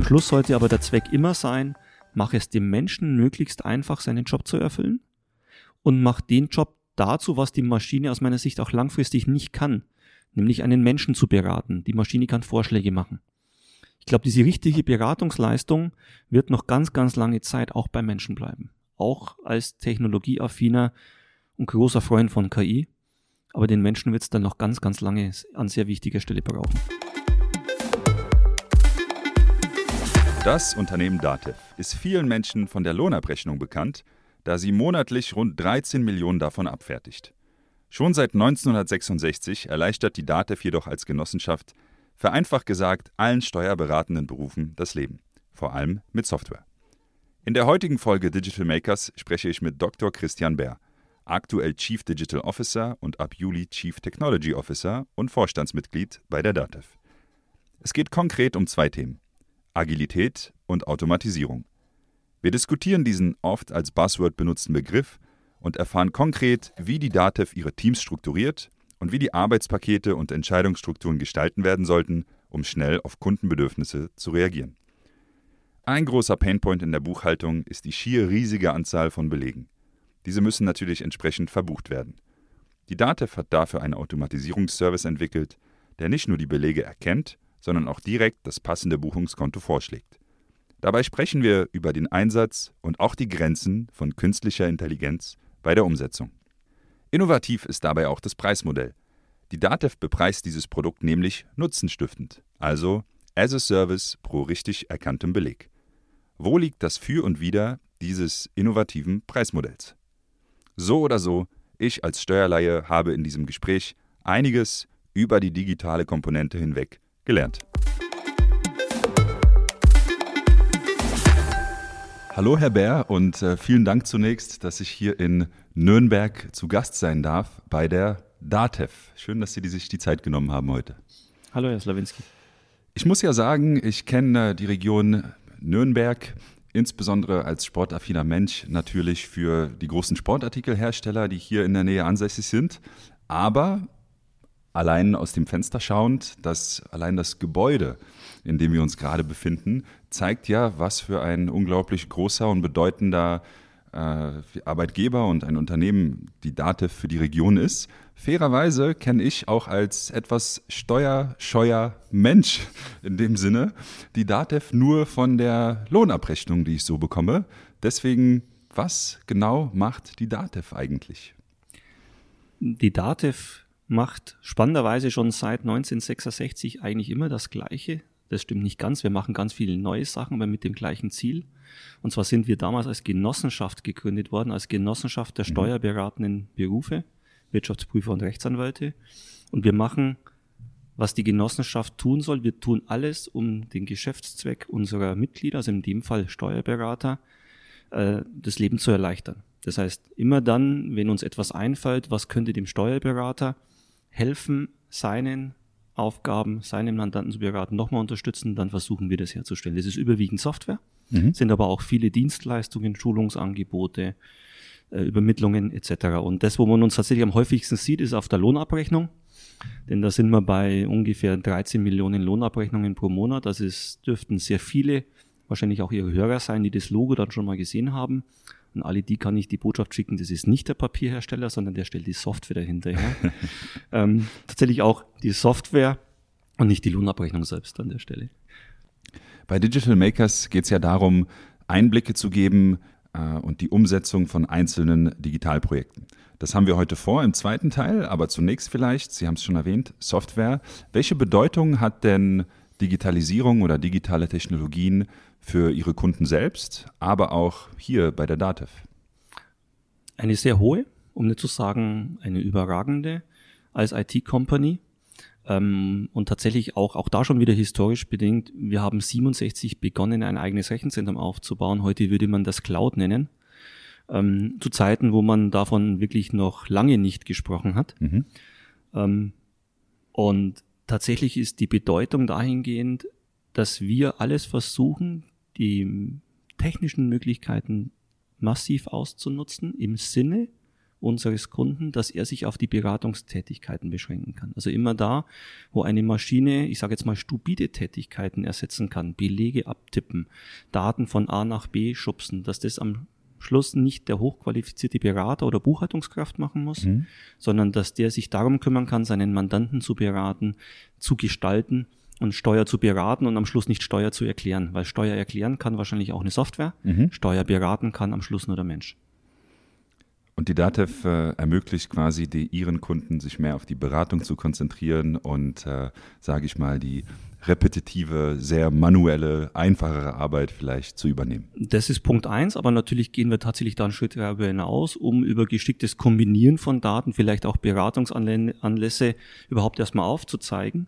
Am Schluss sollte aber der Zweck immer sein, mach es dem Menschen möglichst einfach, seinen Job zu erfüllen und mach den Job dazu, was die Maschine aus meiner Sicht auch langfristig nicht kann, nämlich einen Menschen zu beraten. Die Maschine kann Vorschläge machen. Ich glaube, diese richtige Beratungsleistung wird noch ganz, ganz lange Zeit auch beim Menschen bleiben. Auch als technologieaffiner und großer Freund von KI. Aber den Menschen wird es dann noch ganz, ganz lange an sehr wichtiger Stelle brauchen. Das Unternehmen Datev ist vielen Menschen von der Lohnabrechnung bekannt, da sie monatlich rund 13 Millionen davon abfertigt. Schon seit 1966 erleichtert die Datev jedoch als Genossenschaft, vereinfacht gesagt, allen steuerberatenden Berufen das Leben, vor allem mit Software. In der heutigen Folge Digital Makers spreche ich mit Dr. Christian Bär, aktuell Chief Digital Officer und ab Juli Chief Technology Officer und Vorstandsmitglied bei der Datev. Es geht konkret um zwei Themen. Agilität und Automatisierung. Wir diskutieren diesen oft als Buzzword benutzten Begriff und erfahren konkret, wie die DATEV ihre Teams strukturiert und wie die Arbeitspakete und Entscheidungsstrukturen gestalten werden sollten, um schnell auf Kundenbedürfnisse zu reagieren. Ein großer Painpoint in der Buchhaltung ist die schier riesige Anzahl von Belegen. Diese müssen natürlich entsprechend verbucht werden. Die DATEV hat dafür einen Automatisierungsservice entwickelt, der nicht nur die Belege erkennt, sondern auch direkt das passende Buchungskonto vorschlägt. Dabei sprechen wir über den Einsatz und auch die Grenzen von künstlicher Intelligenz bei der Umsetzung. Innovativ ist dabei auch das Preismodell. Die DATEV bepreist dieses Produkt nämlich nutzenstiftend, also as a Service pro richtig erkanntem Beleg. Wo liegt das Für und Wider dieses innovativen Preismodells? So oder so, ich als Steuerleihe habe in diesem Gespräch einiges über die digitale Komponente hinweg gelernt. Hallo Herr Bär und äh, vielen Dank zunächst, dass ich hier in Nürnberg zu Gast sein darf bei der DATEV. Schön, dass Sie sich die Zeit genommen haben heute. Hallo Herr Slawinski. Ich muss ja sagen, ich kenne die Region Nürnberg insbesondere als sportaffiner Mensch natürlich für die großen Sportartikelhersteller, die hier in der Nähe ansässig sind. Aber allein aus dem Fenster schauend, dass allein das Gebäude, in dem wir uns gerade befinden, zeigt ja, was für ein unglaublich großer und bedeutender äh, Arbeitgeber und ein Unternehmen die DATEV für die Region ist. Fairerweise kenne ich auch als etwas steuerscheuer Mensch in dem Sinne die DATEV nur von der Lohnabrechnung, die ich so bekomme. Deswegen, was genau macht die DATEV eigentlich? Die DATEV macht spannenderweise schon seit 1966 eigentlich immer das Gleiche. Das stimmt nicht ganz. Wir machen ganz viele neue Sachen, aber mit dem gleichen Ziel. Und zwar sind wir damals als Genossenschaft gegründet worden, als Genossenschaft der mhm. steuerberatenden Berufe, Wirtschaftsprüfer und Rechtsanwälte. Und wir machen, was die Genossenschaft tun soll. Wir tun alles, um den Geschäftszweck unserer Mitglieder, also in dem Fall Steuerberater, äh, das Leben zu erleichtern. Das heißt, immer dann, wenn uns etwas einfällt, was könnte dem Steuerberater helfen, seinen Aufgaben, seinem Mandanten zu beraten, nochmal unterstützen, dann versuchen wir das herzustellen. Das ist überwiegend Software, mhm. sind aber auch viele Dienstleistungen, Schulungsangebote, äh, Übermittlungen etc. Und das, wo man uns tatsächlich am häufigsten sieht, ist auf der Lohnabrechnung. Denn da sind wir bei ungefähr 13 Millionen Lohnabrechnungen pro Monat. Das ist, dürften sehr viele, wahrscheinlich auch Ihre Hörer sein, die das Logo dann schon mal gesehen haben. Und alle die kann ich die Botschaft schicken, das ist nicht der Papierhersteller, sondern der stellt die Software dahinter her. ähm, tatsächlich auch die Software und nicht die Lohnabrechnung selbst an der Stelle. Bei Digital Makers geht es ja darum, Einblicke zu geben äh, und die Umsetzung von einzelnen Digitalprojekten. Das haben wir heute vor im zweiten Teil, aber zunächst vielleicht, Sie haben es schon erwähnt, Software. Welche Bedeutung hat denn Digitalisierung oder digitale Technologien für ihre Kunden selbst, aber auch hier bei der DATEV? Eine sehr hohe, um nicht zu sagen eine überragende als IT-Company. Ähm, und tatsächlich auch, auch da schon wieder historisch bedingt, wir haben 67 begonnen, ein eigenes Rechenzentrum aufzubauen. Heute würde man das Cloud nennen. Ähm, zu Zeiten, wo man davon wirklich noch lange nicht gesprochen hat. Mhm. Ähm, und tatsächlich ist die Bedeutung dahingehend, dass wir alles versuchen, die technischen Möglichkeiten massiv auszunutzen im Sinne unseres Kunden, dass er sich auf die Beratungstätigkeiten beschränken kann. Also immer da, wo eine Maschine, ich sage jetzt mal stupide Tätigkeiten ersetzen kann, Belege abtippen, Daten von A nach B schubsen, dass das am Schluss nicht der hochqualifizierte Berater oder Buchhaltungskraft machen muss, mhm. sondern dass der sich darum kümmern kann, seinen Mandanten zu beraten, zu gestalten und Steuer zu beraten und am Schluss nicht Steuer zu erklären, weil Steuer erklären kann wahrscheinlich auch eine Software, mhm. Steuer beraten kann am Schluss nur der Mensch. Und die DATEV äh, ermöglicht quasi die, ihren Kunden, sich mehr auf die Beratung zu konzentrieren und, äh, sage ich mal, die repetitive, sehr manuelle, einfachere Arbeit vielleicht zu übernehmen. Das ist Punkt eins, aber natürlich gehen wir tatsächlich da einen Schritt darüber hinaus, um über geschicktes Kombinieren von Daten, vielleicht auch Beratungsanlässe überhaupt erstmal aufzuzeigen.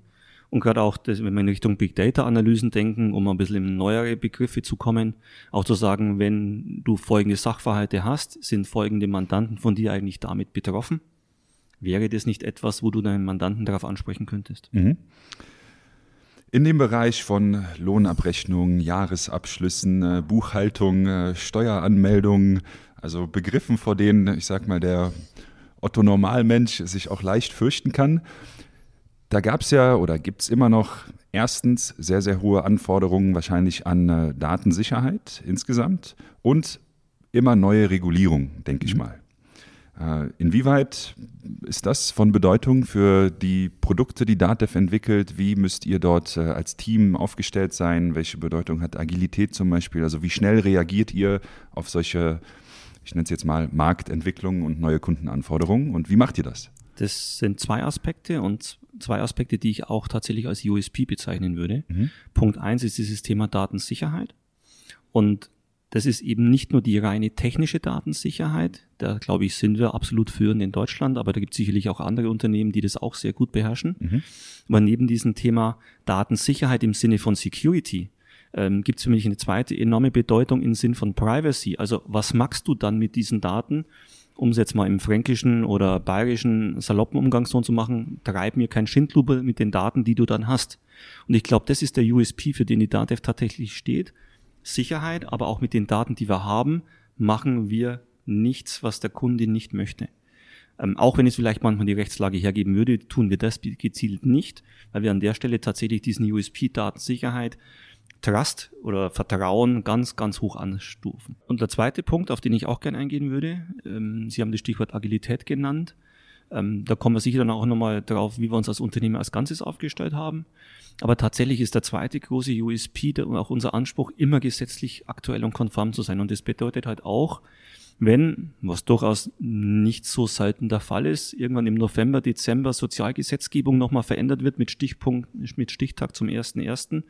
Und gerade auch, das, wenn wir in Richtung Big Data Analysen denken, um ein bisschen in neuere Begriffe zu kommen, auch zu sagen, wenn du folgende Sachverhalte hast, sind folgende Mandanten von dir eigentlich damit betroffen? Wäre das nicht etwas, wo du deinen Mandanten darauf ansprechen könntest? Mhm. In dem Bereich von Lohnabrechnung, Jahresabschlüssen, äh, Buchhaltung, äh, Steueranmeldungen, also Begriffen, vor denen, ich sag mal, der Otto Normalmensch sich auch leicht fürchten kann. Da gab es ja oder gibt es immer noch erstens sehr, sehr hohe Anforderungen wahrscheinlich an äh, Datensicherheit insgesamt und immer neue Regulierung, denke ich mhm. mal. Äh, inwieweit ist das von Bedeutung für die Produkte, die DATEV entwickelt? Wie müsst ihr dort äh, als Team aufgestellt sein? Welche Bedeutung hat Agilität zum Beispiel? Also wie schnell reagiert ihr auf solche, ich nenne es jetzt mal, Marktentwicklungen und neue Kundenanforderungen? Und wie macht ihr das? Das sind zwei Aspekte und zwei Aspekte, die ich auch tatsächlich als USP bezeichnen würde. Mhm. Punkt eins ist dieses Thema Datensicherheit. Und das ist eben nicht nur die reine technische Datensicherheit. Da glaube ich, sind wir absolut führend in Deutschland, aber da gibt es sicherlich auch andere Unternehmen, die das auch sehr gut beherrschen. Mhm. Aber neben diesem Thema Datensicherheit im Sinne von Security ähm, gibt es für mich eine zweite enorme Bedeutung im Sinn von Privacy. Also was machst du dann mit diesen Daten? um es jetzt mal im fränkischen oder bayerischen saloppen Umgangston zu machen, treib mir kein Schindlupe mit den Daten, die du dann hast. Und ich glaube, das ist der USP, für den die DATEV tatsächlich steht. Sicherheit, aber auch mit den Daten, die wir haben, machen wir nichts, was der Kunde nicht möchte. Ähm, auch wenn es vielleicht manchmal die Rechtslage hergeben würde, tun wir das gezielt nicht, weil wir an der Stelle tatsächlich diesen USP Datensicherheit, Trust oder Vertrauen ganz, ganz hoch anstufen. Und der zweite Punkt, auf den ich auch gerne eingehen würde, ähm, Sie haben das Stichwort Agilität genannt. Ähm, da kommen wir sicher dann auch nochmal drauf, wie wir uns als Unternehmen als Ganzes aufgestellt haben. Aber tatsächlich ist der zweite große USP und auch unser Anspruch, immer gesetzlich aktuell und konform zu sein. Und das bedeutet halt auch, wenn, was durchaus nicht so selten der Fall ist, irgendwann im November, Dezember Sozialgesetzgebung nochmal verändert wird mit Stichpunkt, mit Stichtag zum 1.1.,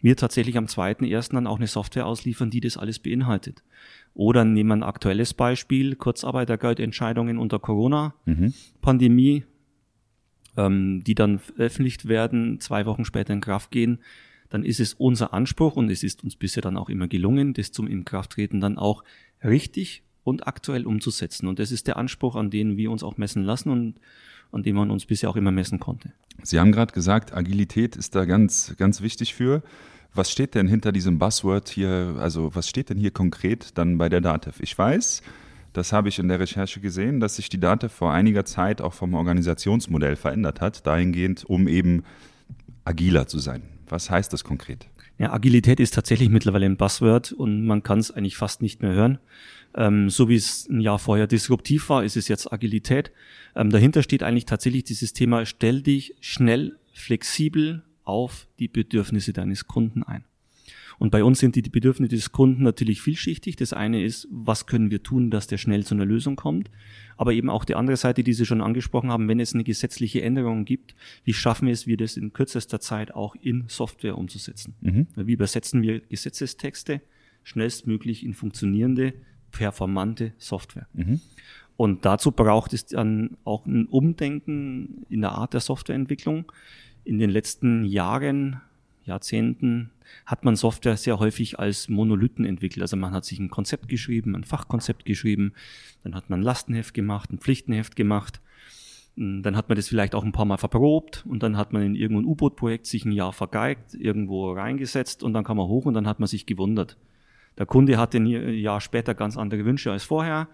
wir tatsächlich am 2.1. dann auch eine Software ausliefern, die das alles beinhaltet. Oder nehmen wir ein aktuelles Beispiel, Kurzarbeitergeldentscheidungen unter Corona-Pandemie, mhm. ähm, die dann veröffentlicht werden, zwei Wochen später in Kraft gehen. Dann ist es unser Anspruch und es ist uns bisher dann auch immer gelungen, das zum Inkrafttreten dann auch richtig und aktuell umzusetzen. Und das ist der Anspruch, an den wir uns auch messen lassen und an dem man uns bisher auch immer messen konnte. Sie haben gerade gesagt, Agilität ist da ganz, ganz wichtig für. Was steht denn hinter diesem Buzzword hier? Also was steht denn hier konkret dann bei der DATEV? Ich weiß, das habe ich in der Recherche gesehen, dass sich die DATEV vor einiger Zeit auch vom Organisationsmodell verändert hat, dahingehend, um eben agiler zu sein. Was heißt das konkret? Ja, Agilität ist tatsächlich mittlerweile ein Buzzword und man kann es eigentlich fast nicht mehr hören. Ähm, so wie es ein Jahr vorher disruptiv war, ist es jetzt Agilität. Ähm, dahinter steht eigentlich tatsächlich dieses Thema, stell dich schnell, flexibel auf die Bedürfnisse deines Kunden ein. Und bei uns sind die Bedürfnisse des Kunden natürlich vielschichtig. Das eine ist, was können wir tun, dass der schnell zu einer Lösung kommt? Aber eben auch die andere Seite, die Sie schon angesprochen haben, wenn es eine gesetzliche Änderung gibt, wie schaffen wir es, wir das in kürzester Zeit auch in Software umzusetzen? Mhm. Wie übersetzen wir Gesetzestexte schnellstmöglich in funktionierende, performante Software? Mhm. Und dazu braucht es dann auch ein Umdenken in der Art der Softwareentwicklung in den letzten Jahren, Jahrzehnten hat man Software sehr häufig als Monolithen entwickelt. Also man hat sich ein Konzept geschrieben, ein Fachkonzept geschrieben, dann hat man ein Lastenheft gemacht, ein Pflichtenheft gemacht, dann hat man das vielleicht auch ein paar Mal verprobt und dann hat man in irgendein U-Boot-Projekt sich ein Jahr vergeigt, irgendwo reingesetzt und dann kam man hoch und dann hat man sich gewundert. Der Kunde hatte ein Jahr später ganz andere Wünsche als vorher.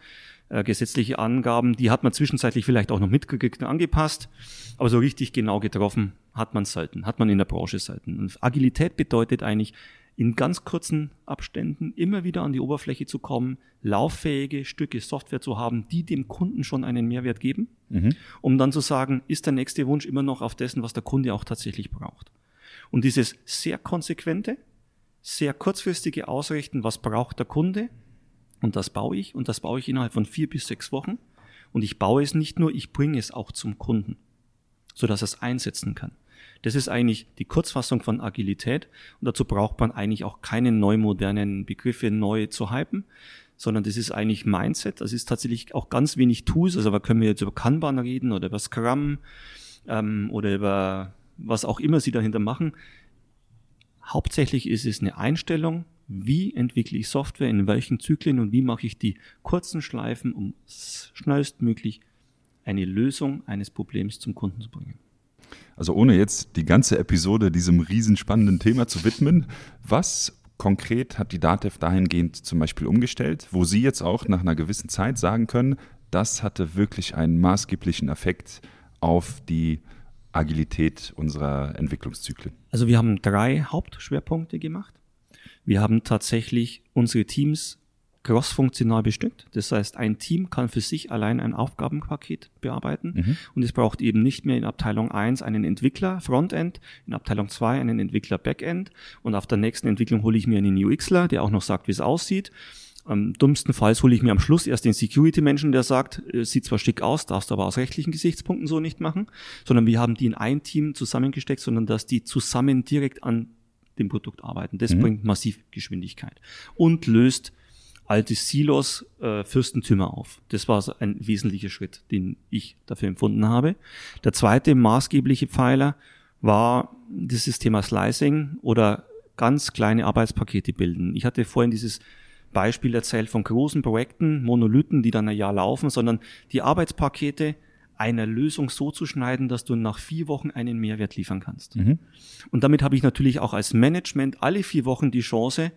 Äh, gesetzliche Angaben, die hat man zwischenzeitlich vielleicht auch noch mitgekriegt und angepasst, aber so richtig genau getroffen hat man selten, hat man in der Branche selten. Und Agilität bedeutet eigentlich, in ganz kurzen Abständen immer wieder an die Oberfläche zu kommen, lauffähige Stücke Software zu haben, die dem Kunden schon einen Mehrwert geben, mhm. um dann zu sagen, ist der nächste Wunsch immer noch auf dessen, was der Kunde auch tatsächlich braucht. Und dieses sehr konsequente, sehr kurzfristige Ausrichten, was braucht der Kunde, und das baue ich, und das baue ich innerhalb von vier bis sechs Wochen. Und ich baue es nicht nur, ich bringe es auch zum Kunden, sodass er es einsetzen kann. Das ist eigentlich die Kurzfassung von Agilität und dazu braucht man eigentlich auch keine neu modernen Begriffe neu zu hypen, sondern das ist eigentlich Mindset. Das ist tatsächlich auch ganz wenig Tools. Also da können wir jetzt über Kanban reden oder über Scrum ähm, oder über was auch immer Sie dahinter machen. Hauptsächlich ist es eine Einstellung, wie entwickle ich Software, in welchen Zyklen und wie mache ich die kurzen Schleifen, um schnellstmöglich eine Lösung eines Problems zum Kunden zu bringen. Also ohne jetzt die ganze Episode diesem riesenspannenden Thema zu widmen, was konkret hat die DATEV dahingehend zum Beispiel umgestellt, wo Sie jetzt auch nach einer gewissen Zeit sagen können, das hatte wirklich einen maßgeblichen Effekt auf die Agilität unserer Entwicklungszyklen? Also wir haben drei Hauptschwerpunkte gemacht. Wir haben tatsächlich unsere Teams crossfunktional bestückt. Das heißt, ein Team kann für sich allein ein Aufgabenpaket bearbeiten mhm. und es braucht eben nicht mehr in Abteilung 1 einen Entwickler Frontend, in Abteilung 2 einen Entwickler Backend und auf der nächsten Entwicklung hole ich mir einen UXler, der auch noch sagt, wie es aussieht. Am dummstenfalls hole ich mir am Schluss erst den Security-Menschen, der sagt, äh, sieht zwar schick aus, darfst aber aus rechtlichen Gesichtspunkten so nicht machen, sondern wir haben die in ein Team zusammengesteckt, sondern dass die zusammen direkt an dem Produkt arbeiten. Das mhm. bringt massiv Geschwindigkeit und löst alte Silos, äh, Fürstentümer auf. Das war ein wesentlicher Schritt, den ich dafür empfunden habe. Der zweite maßgebliche Pfeiler war dieses Thema Slicing oder ganz kleine Arbeitspakete bilden. Ich hatte vorhin dieses Beispiel erzählt von großen Projekten, Monolithen, die dann ein Jahr laufen, sondern die Arbeitspakete einer Lösung so zu schneiden, dass du nach vier Wochen einen Mehrwert liefern kannst. Mhm. Und damit habe ich natürlich auch als Management alle vier Wochen die Chance,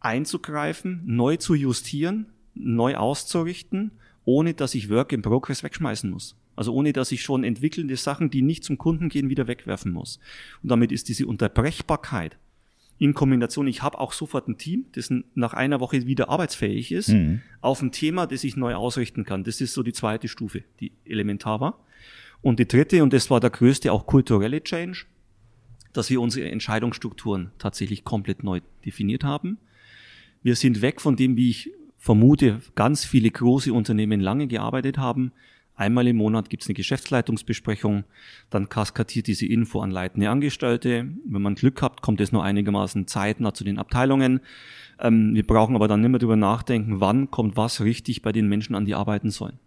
einzugreifen, neu zu justieren, neu auszurichten, ohne dass ich Work in Progress wegschmeißen muss. Also ohne dass ich schon entwickelnde Sachen, die nicht zum Kunden gehen, wieder wegwerfen muss. Und damit ist diese Unterbrechbarkeit in Kombination, ich habe auch sofort ein Team, das nach einer Woche wieder arbeitsfähig ist, mhm. auf ein Thema, das ich neu ausrichten kann. Das ist so die zweite Stufe, die elementar war. Und die dritte, und das war der größte, auch kulturelle Change, dass wir unsere Entscheidungsstrukturen tatsächlich komplett neu definiert haben. Wir sind weg von dem, wie ich vermute, ganz viele große Unternehmen lange gearbeitet haben. Einmal im Monat gibt es eine Geschäftsleitungsbesprechung, dann kaskadiert diese Info an leitende Angestellte. Wenn man Glück hat, kommt es nur einigermaßen zeitnah zu den Abteilungen. Ähm, wir brauchen aber dann nicht mehr darüber nachdenken, wann kommt was richtig bei den Menschen an, die arbeiten sollen.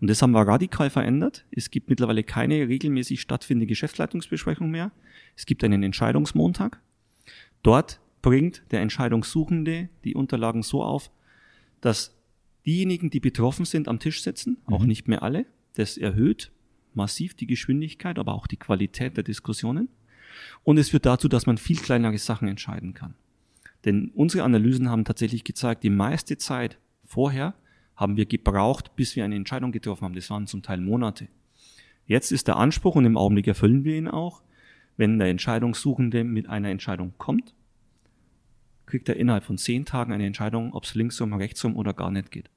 Und das haben wir radikal verändert. Es gibt mittlerweile keine regelmäßig stattfindende Geschäftsleitungsbesprechung mehr. Es gibt einen Entscheidungsmontag. Dort bringt der Entscheidungssuchende die Unterlagen so auf, dass diejenigen, die betroffen sind, am Tisch sitzen, auch mhm. nicht mehr alle. Das erhöht massiv die Geschwindigkeit, aber auch die Qualität der Diskussionen. Und es führt dazu, dass man viel kleinere Sachen entscheiden kann. Denn unsere Analysen haben tatsächlich gezeigt, die meiste Zeit vorher haben wir gebraucht, bis wir eine Entscheidung getroffen haben. Das waren zum Teil Monate. Jetzt ist der Anspruch, und im Augenblick erfüllen wir ihn auch, wenn der Entscheidungssuchende mit einer Entscheidung kommt, kriegt er innerhalb von zehn Tagen eine Entscheidung, ob es linksrum, rechtsrum oder gar nicht geht.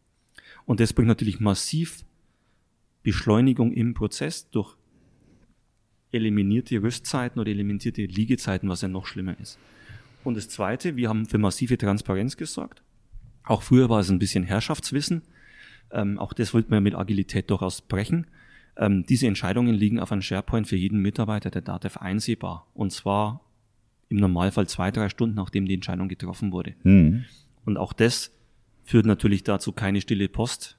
Und das bringt natürlich massiv Beschleunigung im Prozess durch eliminierte Rüstzeiten oder eliminierte Liegezeiten, was ja noch schlimmer ist. Und das Zweite, wir haben für massive Transparenz gesorgt. Auch früher war es ein bisschen Herrschaftswissen. Ähm, auch das wollten wir mit Agilität durchaus brechen. Ähm, diese Entscheidungen liegen auf einem SharePoint für jeden Mitarbeiter der DATEV einsehbar. Und zwar im Normalfall zwei, drei Stunden, nachdem die Entscheidung getroffen wurde. Mhm. Und auch das führt natürlich dazu keine stille Post.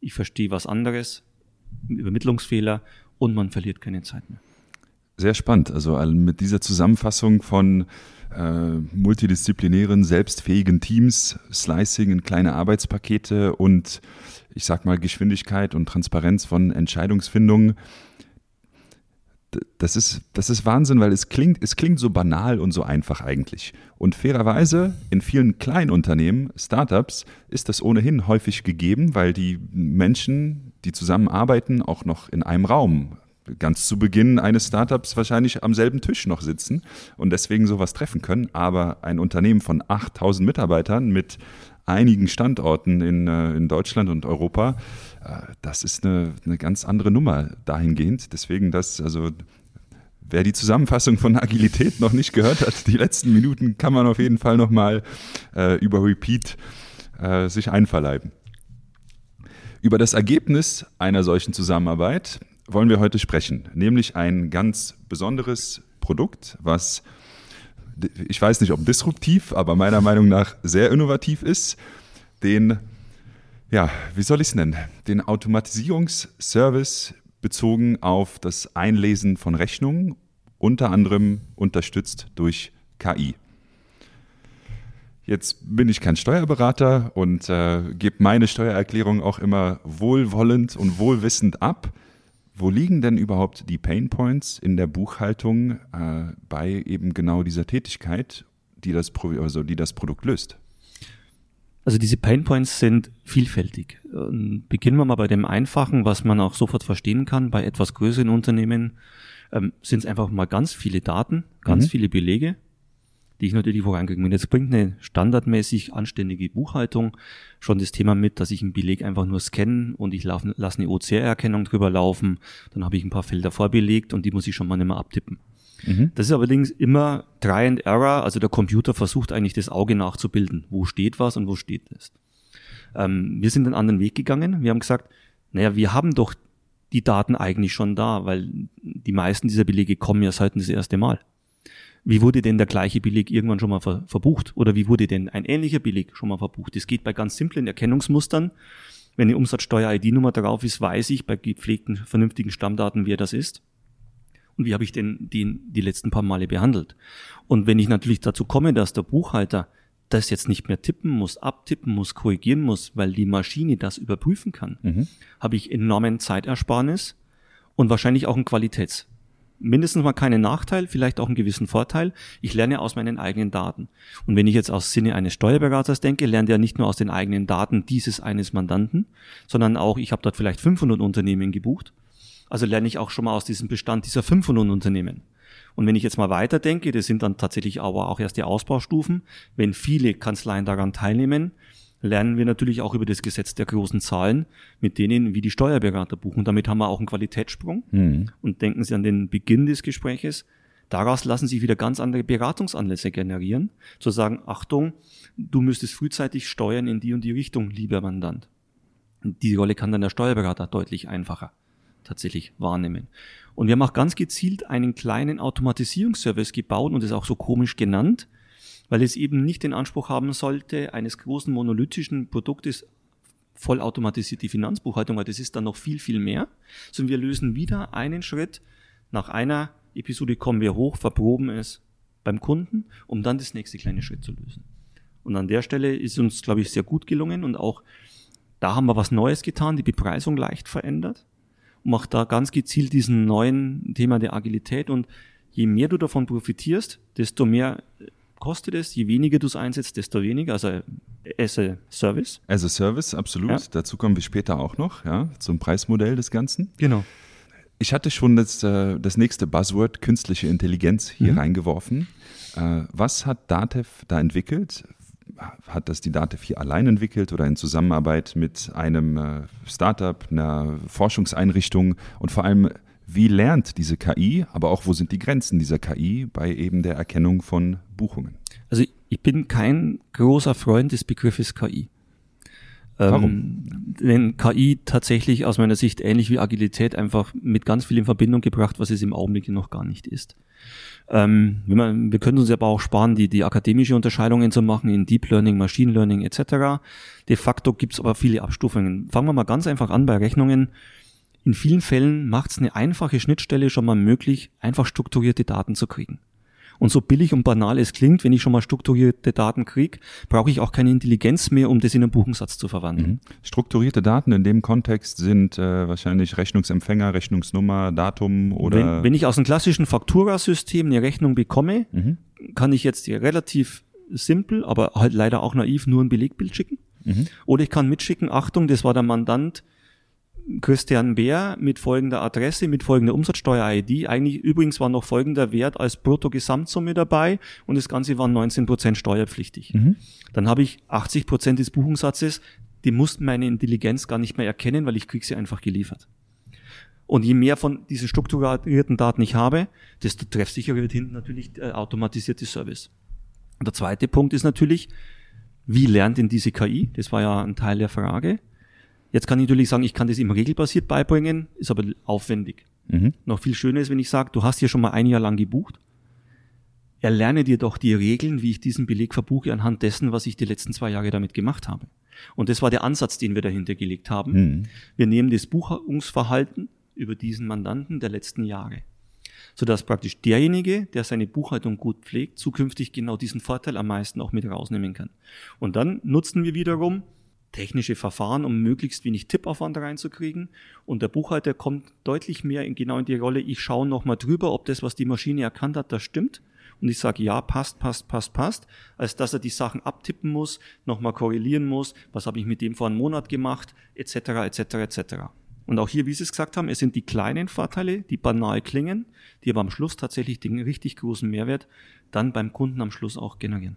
Ich verstehe was anderes, Übermittlungsfehler und man verliert keine Zeit mehr. Sehr spannend. Also mit dieser Zusammenfassung von äh, multidisziplinären, selbstfähigen Teams, Slicing in kleine Arbeitspakete und ich sag mal Geschwindigkeit und Transparenz von Entscheidungsfindungen das ist, das ist Wahnsinn, weil es klingt, es klingt so banal und so einfach eigentlich. Und fairerweise in vielen kleinen Unternehmen, Startups, ist das ohnehin häufig gegeben, weil die Menschen, die zusammenarbeiten, auch noch in einem Raum ganz zu Beginn eines Startups wahrscheinlich am selben Tisch noch sitzen und deswegen sowas treffen können. Aber ein Unternehmen von 8000 Mitarbeitern mit einigen Standorten in, äh, in Deutschland und Europa, äh, das ist eine, eine ganz andere Nummer dahingehend. Deswegen das, also wer die Zusammenfassung von Agilität noch nicht gehört hat, die letzten Minuten kann man auf jeden Fall nochmal äh, über Repeat äh, sich einverleiben. Über das Ergebnis einer solchen Zusammenarbeit wollen wir heute sprechen, nämlich ein ganz besonderes Produkt, was ich weiß nicht, ob disruptiv, aber meiner Meinung nach sehr innovativ ist, den, ja, wie soll ich es nennen, den Automatisierungsservice bezogen auf das Einlesen von Rechnungen, unter anderem unterstützt durch KI. Jetzt bin ich kein Steuerberater und äh, gebe meine Steuererklärung auch immer wohlwollend und wohlwissend ab. Wo liegen denn überhaupt die Pain Points in der Buchhaltung äh, bei eben genau dieser Tätigkeit, die das, also die das Produkt löst? Also diese Pain Points sind vielfältig. Ähm, beginnen wir mal bei dem Einfachen, was man auch sofort verstehen kann. Bei etwas größeren Unternehmen ähm, sind es einfach mal ganz viele Daten, ganz mhm. viele Belege die ich natürlich vorankriegen Und jetzt bringt eine standardmäßig anständige Buchhaltung schon das Thema mit, dass ich einen Beleg einfach nur scannen und ich lasse eine OCR-Erkennung drüber laufen. Dann habe ich ein paar Felder vorbelegt und die muss ich schon mal nicht mehr abtippen. Mhm. Das ist allerdings immer Try and Error, also der Computer versucht eigentlich das Auge nachzubilden. Wo steht was und wo steht es? Ähm, wir sind einen anderen Weg gegangen. Wir haben gesagt, naja, wir haben doch die Daten eigentlich schon da, weil die meisten dieser Belege kommen ja seit das erste Mal. Wie wurde denn der gleiche Beleg irgendwann schon mal ver verbucht? Oder wie wurde denn ein ähnlicher Beleg schon mal verbucht? Das geht bei ganz simplen Erkennungsmustern. Wenn eine Umsatzsteuer-ID-Nummer drauf ist, weiß ich bei gepflegten, vernünftigen Stammdaten, wer das ist. Und wie habe ich denn den die letzten paar Male behandelt? Und wenn ich natürlich dazu komme, dass der Buchhalter das jetzt nicht mehr tippen muss, abtippen muss, korrigieren muss, weil die Maschine das überprüfen kann, mhm. habe ich enormen Zeitersparnis und wahrscheinlich auch einen Qualitäts mindestens mal keinen Nachteil, vielleicht auch einen gewissen Vorteil. Ich lerne aus meinen eigenen Daten. Und wenn ich jetzt aus Sinne eines Steuerberaters denke, lernt er nicht nur aus den eigenen Daten dieses eines Mandanten, sondern auch, ich habe dort vielleicht 500 Unternehmen gebucht. Also lerne ich auch schon mal aus diesem Bestand dieser 500 Unternehmen. Und wenn ich jetzt mal weiter denke, das sind dann tatsächlich aber auch erst die Ausbaustufen, wenn viele Kanzleien daran teilnehmen, lernen wir natürlich auch über das Gesetz der großen Zahlen, mit denen wie die Steuerberater buchen. Damit haben wir auch einen Qualitätssprung. Mhm. Und denken Sie an den Beginn des Gespräches. Daraus lassen sich wieder ganz andere Beratungsanlässe generieren. Zu sagen, Achtung, du müsstest frühzeitig steuern in die und die Richtung, lieber Mandant. Die Rolle kann dann der Steuerberater deutlich einfacher tatsächlich wahrnehmen. Und wir haben auch ganz gezielt einen kleinen Automatisierungsservice gebaut und das auch so komisch genannt, weil es eben nicht den Anspruch haben sollte, eines großen monolithischen Produktes vollautomatisiert die Finanzbuchhaltung, weil das ist dann noch viel, viel mehr, sondern wir lösen wieder einen Schritt. Nach einer Episode kommen wir hoch, verproben es beim Kunden, um dann das nächste kleine Schritt zu lösen. Und an der Stelle ist uns, glaube ich, sehr gut gelungen und auch da haben wir was Neues getan, die Bepreisung leicht verändert, um auch da ganz gezielt diesen neuen Thema der Agilität und je mehr du davon profitierst, desto mehr kostet es. Je weniger du es einsetzt, desto weniger. Also as a Service. As a Service, absolut. Ja. Dazu kommen wir später auch noch, ja, zum Preismodell des Ganzen. Genau. Ich hatte schon das, äh, das nächste Buzzword künstliche Intelligenz hier mhm. reingeworfen. Äh, was hat Datev da entwickelt? Hat das die Datev hier allein entwickelt oder in Zusammenarbeit mit einem äh, Startup, einer Forschungseinrichtung und vor allem wie lernt diese KI, aber auch wo sind die Grenzen dieser KI bei eben der Erkennung von Buchungen? Also ich bin kein großer Freund des Begriffes KI. Warum? Ähm, denn KI tatsächlich aus meiner Sicht ähnlich wie Agilität einfach mit ganz viel in Verbindung gebracht, was es im Augenblick noch gar nicht ist. Ähm, wir, wir können uns aber auch sparen, die, die akademische Unterscheidungen zu machen in Deep Learning, Machine Learning etc. De facto gibt es aber viele Abstufungen. Fangen wir mal ganz einfach an bei Rechnungen. In vielen Fällen macht es eine einfache Schnittstelle schon mal möglich, einfach strukturierte Daten zu kriegen. Und so billig und banal es klingt, wenn ich schon mal strukturierte Daten kriege, brauche ich auch keine Intelligenz mehr, um das in einen Buchungssatz zu verwandeln. Mhm. Strukturierte Daten in dem Kontext sind äh, wahrscheinlich Rechnungsempfänger, Rechnungsnummer, Datum oder. Wenn, wenn ich aus einem klassischen Fakturasystem eine Rechnung bekomme, mhm. kann ich jetzt relativ simpel, aber halt leider auch naiv nur ein Belegbild schicken. Mhm. Oder ich kann mitschicken, Achtung, das war der Mandant Christian Bär mit folgender Adresse, mit folgender Umsatzsteuer-ID. Eigentlich übrigens war noch folgender Wert als Brutto-Gesamtsumme dabei und das Ganze war 19 Prozent steuerpflichtig. Mhm. Dann habe ich 80 Prozent des Buchungssatzes, die muss meine Intelligenz gar nicht mehr erkennen, weil ich kriege sie einfach geliefert. Und je mehr von diesen strukturierten Daten ich habe, desto treffsicherer wird hinten natürlich äh, automatisierte Service. Und der zweite Punkt ist natürlich, wie lernt denn diese KI? Das war ja ein Teil der Frage. Jetzt kann ich natürlich sagen, ich kann das immer regelbasiert beibringen, ist aber aufwendig. Mhm. Noch viel schöner ist, wenn ich sage, du hast hier schon mal ein Jahr lang gebucht. Erlerne dir doch die Regeln, wie ich diesen Beleg verbuche, anhand dessen, was ich die letzten zwei Jahre damit gemacht habe. Und das war der Ansatz, den wir dahinter gelegt haben. Mhm. Wir nehmen das Buchungsverhalten über diesen Mandanten der letzten Jahre sodass praktisch derjenige, der seine Buchhaltung gut pflegt, zukünftig genau diesen Vorteil am meisten auch mit rausnehmen kann. Und dann nutzen wir wiederum technische Verfahren, um möglichst wenig Tippaufwand reinzukriegen. Und der Buchhalter kommt deutlich mehr in, genau in die Rolle, ich schaue nochmal drüber, ob das, was die Maschine erkannt hat, das stimmt. Und ich sage, ja, passt, passt, passt, passt, als dass er die Sachen abtippen muss, nochmal korrelieren muss, was habe ich mit dem vor einem Monat gemacht, etc., etc., etc. Und auch hier, wie Sie es gesagt haben, es sind die kleinen Vorteile, die banal klingen, die aber am Schluss tatsächlich den richtig großen Mehrwert dann beim Kunden am Schluss auch generieren.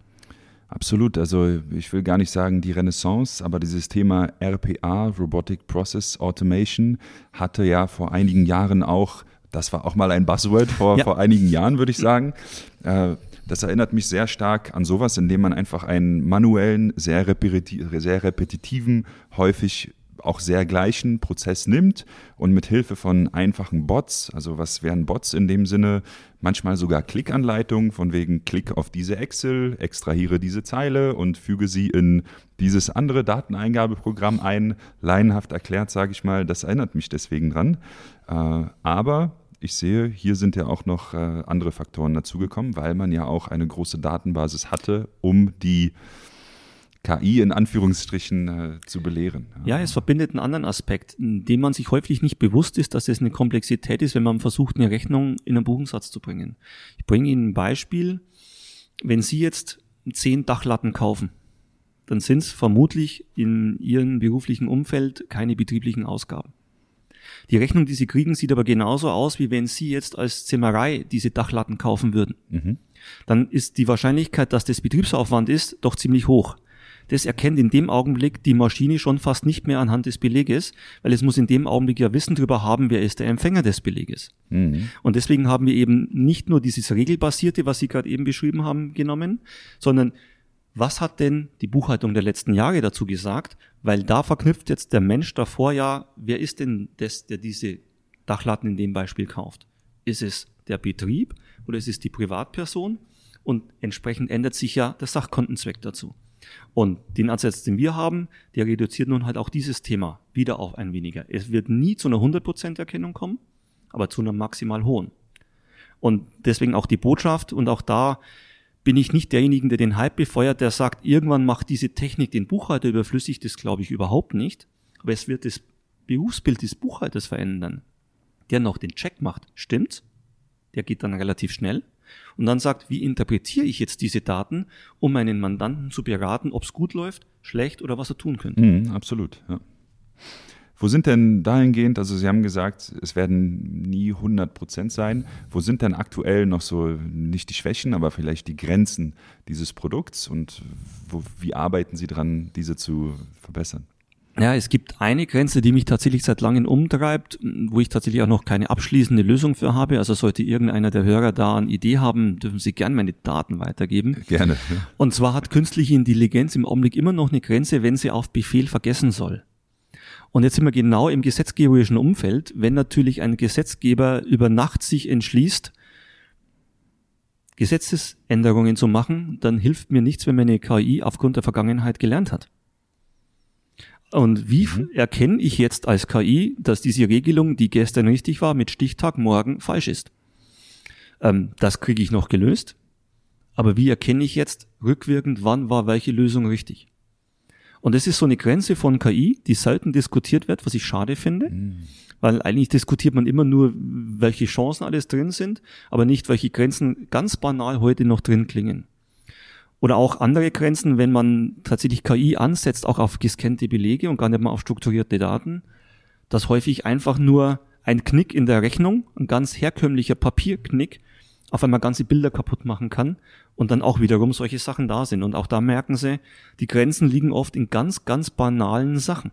Absolut. Also ich will gar nicht sagen die Renaissance, aber dieses Thema RPA, Robotic Process Automation, hatte ja vor einigen Jahren auch, das war auch mal ein Buzzword vor, ja. vor einigen Jahren, würde ich sagen. Äh, das erinnert mich sehr stark an sowas, indem man einfach einen manuellen, sehr, repeti sehr repetitiven, häufig auch sehr gleichen Prozess nimmt und mit Hilfe von einfachen Bots, also was wären Bots in dem Sinne, manchmal sogar Klickanleitungen von wegen Klick auf diese Excel, extrahiere diese Zeile und füge sie in dieses andere Dateneingabeprogramm ein. Laienhaft erklärt, sage ich mal, das erinnert mich deswegen dran. Äh, aber ich sehe, hier sind ja auch noch äh, andere Faktoren dazugekommen, weil man ja auch eine große Datenbasis hatte, um die KI in Anführungsstrichen äh, zu belehren. Ja. es verbindet einen anderen Aspekt, dem man sich häufig nicht bewusst ist, dass es eine Komplexität ist, wenn man versucht, eine Rechnung in einen Buchungssatz zu bringen. Ich bringe Ihnen ein Beispiel. Wenn Sie jetzt zehn Dachlatten kaufen, dann sind es vermutlich in Ihrem beruflichen Umfeld keine betrieblichen Ausgaben. Die Rechnung, die Sie kriegen, sieht aber genauso aus, wie wenn Sie jetzt als Zimmerei diese Dachlatten kaufen würden. Mhm. Dann ist die Wahrscheinlichkeit, dass das Betriebsaufwand ist, doch ziemlich hoch das erkennt in dem Augenblick die Maschine schon fast nicht mehr anhand des Beleges, weil es muss in dem Augenblick ja Wissen darüber haben, wer ist der Empfänger des Beleges. Mhm. Und deswegen haben wir eben nicht nur dieses regelbasierte, was Sie gerade eben beschrieben haben, genommen, sondern was hat denn die Buchhaltung der letzten Jahre dazu gesagt? Weil da verknüpft jetzt der Mensch davor ja, wer ist denn das, der diese Dachlatten in dem Beispiel kauft? Ist es der Betrieb oder ist es die Privatperson? Und entsprechend ändert sich ja der Sachkontenzweck dazu. Und den Ansatz, den wir haben, der reduziert nun halt auch dieses Thema wieder auf ein weniger. Es wird nie zu einer 100% Erkennung kommen, aber zu einer maximal hohen. Und deswegen auch die Botschaft und auch da bin ich nicht derjenige, der den Hype befeuert, der sagt, irgendwann macht diese Technik den Buchhalter überflüssig, das glaube ich überhaupt nicht. Aber es wird das Berufsbild des Buchhalters verändern. Der noch den Check macht, stimmt, der geht dann relativ schnell und dann sagt, wie interpretiere ich jetzt diese Daten, um meinen Mandanten zu beraten, ob es gut läuft, schlecht oder was er tun könnte. Mhm, absolut, ja. Wo sind denn dahingehend, also Sie haben gesagt, es werden nie 100 Prozent sein. Wo sind denn aktuell noch so, nicht die Schwächen, aber vielleicht die Grenzen dieses Produkts und wo, wie arbeiten Sie dran, diese zu verbessern? Ja, es gibt eine Grenze, die mich tatsächlich seit langem umtreibt, wo ich tatsächlich auch noch keine abschließende Lösung für habe. Also sollte irgendeiner der Hörer da eine Idee haben, dürfen Sie gerne meine Daten weitergeben. Gerne. Und zwar hat künstliche Intelligenz im Augenblick immer noch eine Grenze, wenn sie auf Befehl vergessen soll. Und jetzt sind wir genau im gesetzgeberischen Umfeld, wenn natürlich ein Gesetzgeber über Nacht sich entschließt, Gesetzesänderungen zu machen, dann hilft mir nichts, wenn meine KI aufgrund der Vergangenheit gelernt hat. Und wie mhm. erkenne ich jetzt als KI, dass diese Regelung, die gestern richtig war, mit Stichtag morgen falsch ist? Ähm, das kriege ich noch gelöst. Aber wie erkenne ich jetzt rückwirkend, wann war welche Lösung richtig? Und das ist so eine Grenze von KI, die selten diskutiert wird, was ich schade finde. Mhm. Weil eigentlich diskutiert man immer nur, welche Chancen alles drin sind, aber nicht, welche Grenzen ganz banal heute noch drin klingen. Oder auch andere Grenzen, wenn man tatsächlich KI ansetzt, auch auf gescannte Belege und gar nicht mal auf strukturierte Daten, dass häufig einfach nur ein Knick in der Rechnung, ein ganz herkömmlicher Papierknick, auf einmal ganze Bilder kaputt machen kann und dann auch wiederum solche Sachen da sind. Und auch da merken sie, die Grenzen liegen oft in ganz, ganz banalen Sachen.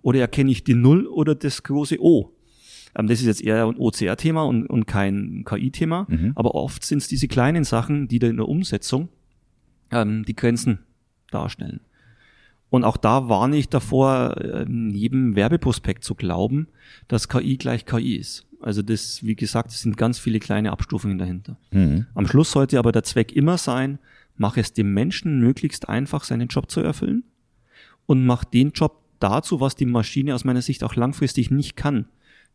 Oder erkenne ich die Null oder das große O? Ähm, das ist jetzt eher ein OCR-Thema und, und kein KI-Thema. Mhm. Aber oft sind es diese kleinen Sachen, die da in der Umsetzung ähm, die Grenzen darstellen. Und auch da warne ich davor, ähm, jedem Werbeprospekt zu glauben, dass KI gleich KI ist. Also das, wie gesagt, es sind ganz viele kleine Abstufungen dahinter. Mhm. Am Schluss sollte aber der Zweck immer sein, mach es dem Menschen möglichst einfach, seinen Job zu erfüllen und mach den Job dazu, was die Maschine aus meiner Sicht auch langfristig nicht kann,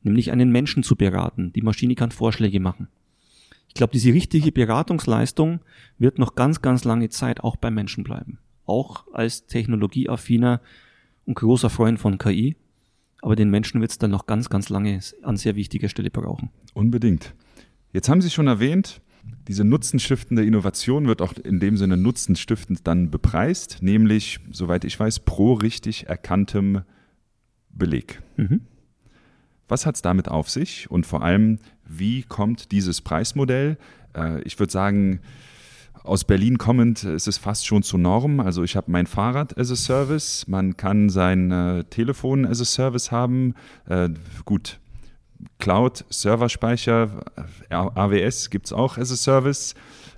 nämlich einen Menschen zu beraten. Die Maschine kann Vorschläge machen. Ich glaube, diese richtige Beratungsleistung wird noch ganz, ganz lange Zeit auch beim Menschen bleiben. Auch als technologieaffiner und großer Freund von KI. Aber den Menschen wird es dann noch ganz, ganz lange an sehr wichtiger Stelle brauchen. Unbedingt. Jetzt haben Sie schon erwähnt, diese nutzenstiftende Innovation wird auch in dem Sinne nutzenstiftend dann bepreist, nämlich, soweit ich weiß, pro richtig erkanntem Beleg. Mhm. Was hat es damit auf sich und vor allem, wie kommt dieses Preismodell? Äh, ich würde sagen, aus Berlin kommend ist es fast schon zur Norm. Also ich habe mein Fahrrad as a Service, man kann sein äh, Telefon as a Service haben. Äh, gut, Cloud, Serverspeicher, äh, AWS gibt es auch as a Service.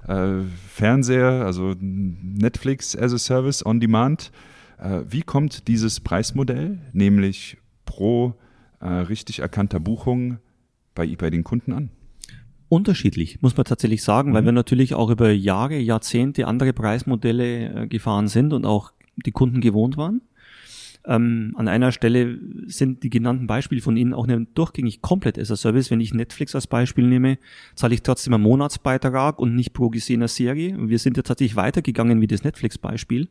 Äh, Fernseher, also Netflix as a Service on Demand. Äh, wie kommt dieses Preismodell, nämlich pro äh, richtig erkannter Buchung bei, bei den Kunden an? Unterschiedlich, muss man tatsächlich sagen, mhm. weil wir natürlich auch über Jahre, Jahrzehnte andere Preismodelle äh, gefahren sind und auch die Kunden gewohnt waren. Ähm, an einer Stelle sind die genannten Beispiele von Ihnen auch nicht durchgängig komplett as a Service. Wenn ich Netflix als Beispiel nehme, zahle ich trotzdem einen Monatsbeitrag und nicht pro gesehener Serie. Wir sind ja tatsächlich weitergegangen wie das Netflix-Beispiel.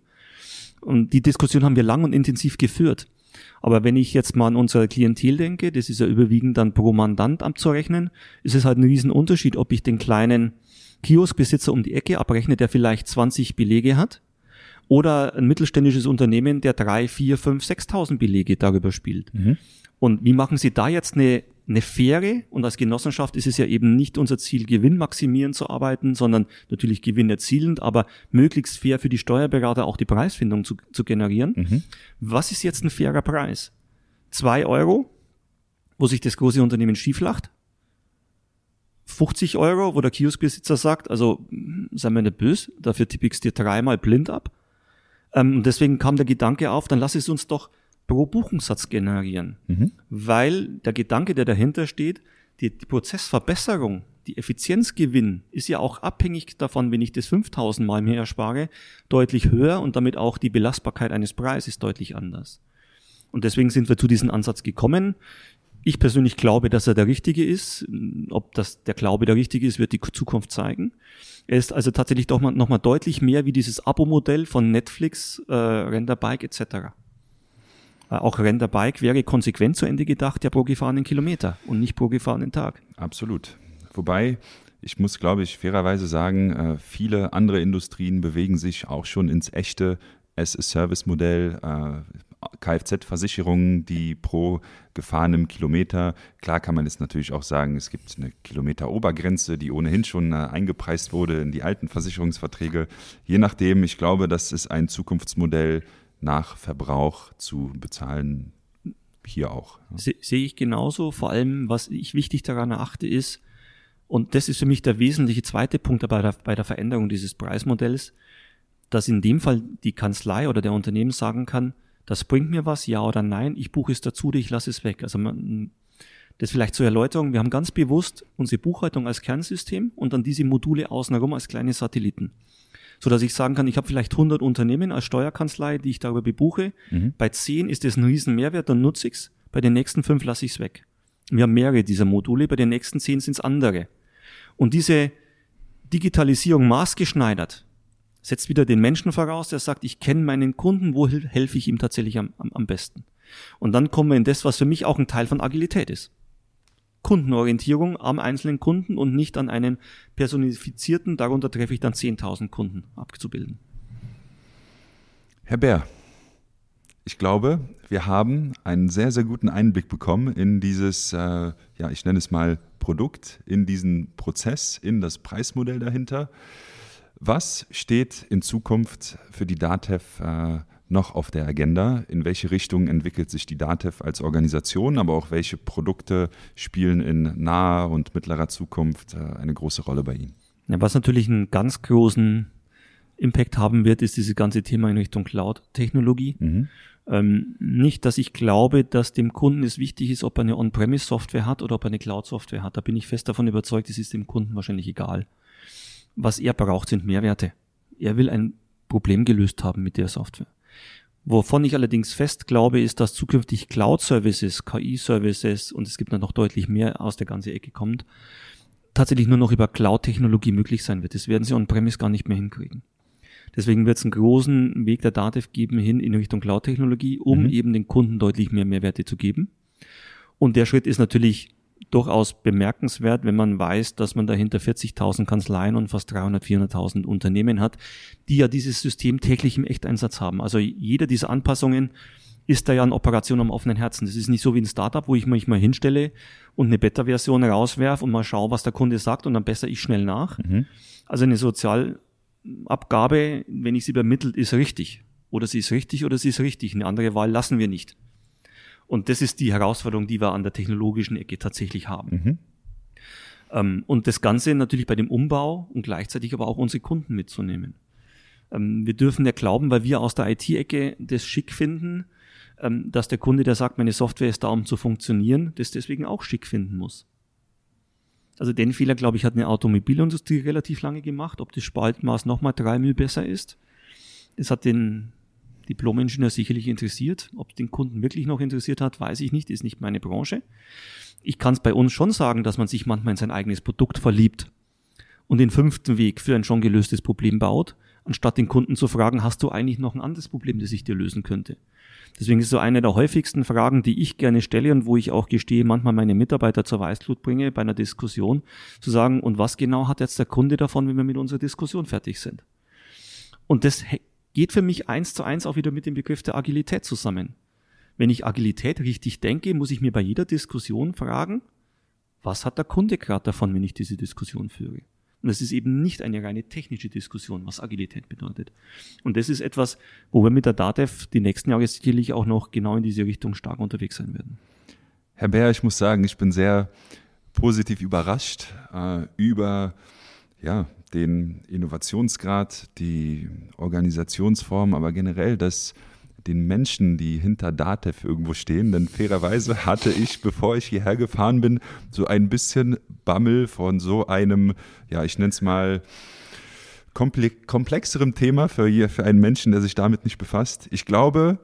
Und die Diskussion haben wir lang und intensiv geführt. Aber wenn ich jetzt mal an unsere Klientel denke, das ist ja überwiegend dann pro Mandant abzurechnen, ist es halt ein Riesenunterschied, ob ich den kleinen Kioskbesitzer um die Ecke abrechne, der vielleicht 20 Belege hat, oder ein mittelständisches Unternehmen, der drei, vier, fünf, 6.000 Belege darüber spielt. Mhm. Und wie machen Sie da jetzt eine eine faire und als Genossenschaft ist es ja eben nicht unser Ziel, Gewinn maximieren zu arbeiten, sondern natürlich Gewinn erzielend, aber möglichst fair für die Steuerberater auch die Preisfindung zu, zu generieren. Mhm. Was ist jetzt ein fairer Preis? Zwei Euro, wo sich das große Unternehmen schieflacht? 50 Euro, wo der Kioskbesitzer sagt, also sei mir nicht böse, dafür tippe ich es dir dreimal blind ab. Ähm, und deswegen kam der Gedanke auf, dann lass es uns doch pro Buchungssatz generieren. Mhm. Weil der Gedanke, der dahinter steht, die, die, Prozessverbesserung, die Effizienzgewinn ist ja auch abhängig davon, wenn ich das 5000 Mal mehr erspare, deutlich höher und damit auch die Belastbarkeit eines Preises deutlich anders. Und deswegen sind wir zu diesem Ansatz gekommen. Ich persönlich glaube, dass er der richtige ist. Ob das der Glaube der richtige ist, wird die Zukunft zeigen. Er ist also tatsächlich doch mal, noch mal deutlich mehr wie dieses Abo-Modell von Netflix, äh, Renderbike etc. Äh, auch Renderbike wäre konsequent zu Ende gedacht, ja pro gefahrenen Kilometer und nicht pro gefahrenen Tag. Absolut. Wobei, ich muss, glaube ich, fairerweise sagen, äh, viele andere Industrien bewegen sich auch schon ins echte as-a-Service-Modell. Äh, Kfz-Versicherungen, die pro gefahrenem Kilometer, klar kann man jetzt natürlich auch sagen, es gibt eine Kilometerobergrenze, die ohnehin schon eingepreist wurde in die alten Versicherungsverträge. Je nachdem, ich glaube, das ist ein Zukunftsmodell, nach Verbrauch zu bezahlen, hier auch. Se, sehe ich genauso. Vor allem, was ich wichtig daran erachte, ist, und das ist für mich der wesentliche zweite Punkt bei der, bei der Veränderung dieses Preismodells, dass in dem Fall die Kanzlei oder der Unternehmen sagen kann, das bringt mir was, ja oder nein, ich buche es dazu oder ich lasse es weg. Also man, das vielleicht zur Erläuterung, wir haben ganz bewusst unsere Buchhaltung als Kernsystem und dann diese Module außenrum als kleine Satelliten so dass ich sagen kann, ich habe vielleicht 100 Unternehmen als Steuerkanzlei, die ich darüber bebuche. Mhm. Bei 10 ist das ein riesen Mehrwert, dann nutze ich's. Bei den nächsten fünf lasse ich's weg. Wir haben mehrere dieser Module, bei den nächsten 10 sind's andere. Und diese, Digitalisierung maßgeschneidert setzt wieder den Menschen voraus, der sagt, ich kenne meinen Kunden, wo helfe ich ihm tatsächlich am, am, am besten. Und dann kommen wir in das, was für mich auch ein Teil von Agilität ist. Kundenorientierung am einzelnen Kunden und nicht an einem personifizierten, darunter treffe ich dann 10.000 Kunden abzubilden. Herr Bär, ich glaube, wir haben einen sehr, sehr guten Einblick bekommen in dieses, äh, ja, ich nenne es mal Produkt, in diesen Prozess, in das Preismodell dahinter. Was steht in Zukunft für die DATEV äh, noch auf der Agenda? In welche Richtung entwickelt sich die DATEV als Organisation, aber auch welche Produkte spielen in naher und mittlerer Zukunft äh, eine große Rolle bei Ihnen? Ja, was natürlich einen ganz großen Impact haben wird, ist dieses ganze Thema in Richtung Cloud-Technologie. Mhm. Ähm, nicht, dass ich glaube, dass dem Kunden es wichtig ist, ob er eine On-Premise-Software hat oder ob er eine Cloud-Software hat. Da bin ich fest davon überzeugt, es ist dem Kunden wahrscheinlich egal. Was er braucht, sind Mehrwerte. Er will ein Problem gelöst haben mit der Software. Wovon ich allerdings fest glaube, ist, dass zukünftig Cloud-Services, KI-Services und es gibt dann noch deutlich mehr aus der ganzen Ecke kommt, tatsächlich nur noch über Cloud-Technologie möglich sein wird. Das werden sie on-premise gar nicht mehr hinkriegen. Deswegen wird es einen großen Weg der DATEV geben hin in Richtung Cloud-Technologie, um mhm. eben den Kunden deutlich mehr Mehrwerte zu geben. Und der Schritt ist natürlich durchaus bemerkenswert, wenn man weiß, dass man dahinter 40.000 Kanzleien und fast 300, 400.000 Unternehmen hat, die ja dieses System täglich im Echteinsatz haben. Also jeder dieser Anpassungen ist da ja eine Operation am offenen Herzen. Das ist nicht so wie ein Startup, wo ich mich mal hinstelle und eine Beta-Version rauswerfe und mal schaue, was der Kunde sagt und dann besser ich schnell nach. Mhm. Also eine Sozialabgabe, wenn ich sie übermittelt, ist richtig. Oder sie ist richtig oder sie ist richtig. Eine andere Wahl lassen wir nicht. Und das ist die Herausforderung, die wir an der technologischen Ecke tatsächlich haben. Mhm. Ähm, und das Ganze natürlich bei dem Umbau und gleichzeitig aber auch unsere Kunden mitzunehmen. Ähm, wir dürfen ja glauben, weil wir aus der IT-Ecke das schick finden, ähm, dass der Kunde, der sagt, meine Software ist da, um zu funktionieren, das deswegen auch schick finden muss. Also den Fehler, glaube ich, hat eine Automobilindustrie relativ lange gemacht, ob das Spaltmaß nochmal drei Müll besser ist. Es hat den Diplom-Ingenieur sicherlich interessiert. Ob es den Kunden wirklich noch interessiert hat, weiß ich nicht, ist nicht meine Branche. Ich kann es bei uns schon sagen, dass man sich manchmal in sein eigenes Produkt verliebt und den fünften Weg für ein schon gelöstes Problem baut, anstatt den Kunden zu fragen, hast du eigentlich noch ein anderes Problem, das ich dir lösen könnte? Deswegen ist so eine der häufigsten Fragen, die ich gerne stelle und wo ich auch gestehe, manchmal meine Mitarbeiter zur Weißglut bringe bei einer Diskussion, zu sagen, und was genau hat jetzt der Kunde davon, wenn wir mit unserer Diskussion fertig sind? Und das geht für mich eins zu eins auch wieder mit dem Begriff der Agilität zusammen. Wenn ich Agilität richtig denke, muss ich mir bei jeder Diskussion fragen, was hat der Kunde gerade davon, wenn ich diese Diskussion führe? Und es ist eben nicht eine reine technische Diskussion, was Agilität bedeutet. Und das ist etwas, wo wir mit der DATEV die nächsten Jahre sicherlich auch noch genau in diese Richtung stark unterwegs sein werden. Herr Bär, ich muss sagen, ich bin sehr positiv überrascht äh, über ja, den Innovationsgrad, die Organisationsform, aber generell das den Menschen, die hinter Datev irgendwo stehen. Denn fairerweise hatte ich, bevor ich hierher gefahren bin, so ein bisschen Bammel von so einem, ja, ich nenne es mal, komplexerem Thema für, für einen Menschen, der sich damit nicht befasst. Ich glaube,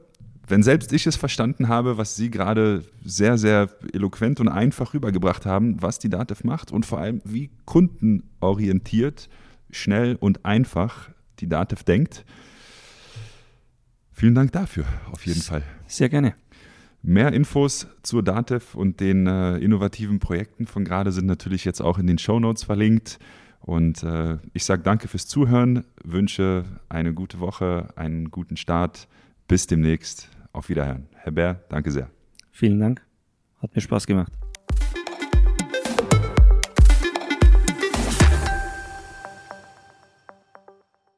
wenn selbst ich es verstanden habe, was Sie gerade sehr, sehr eloquent und einfach rübergebracht haben, was die DATEV macht und vor allem, wie kundenorientiert, schnell und einfach die DATEV denkt. Vielen Dank dafür, auf jeden Fall. Sehr gerne. Mehr Infos zur DATEV und den äh, innovativen Projekten von gerade sind natürlich jetzt auch in den Show Notes verlinkt. Und äh, ich sage danke fürs Zuhören, wünsche eine gute Woche, einen guten Start. Bis demnächst. Auf Wiederhören. Herr Bär, danke sehr. Vielen Dank. Hat mir Spaß gemacht.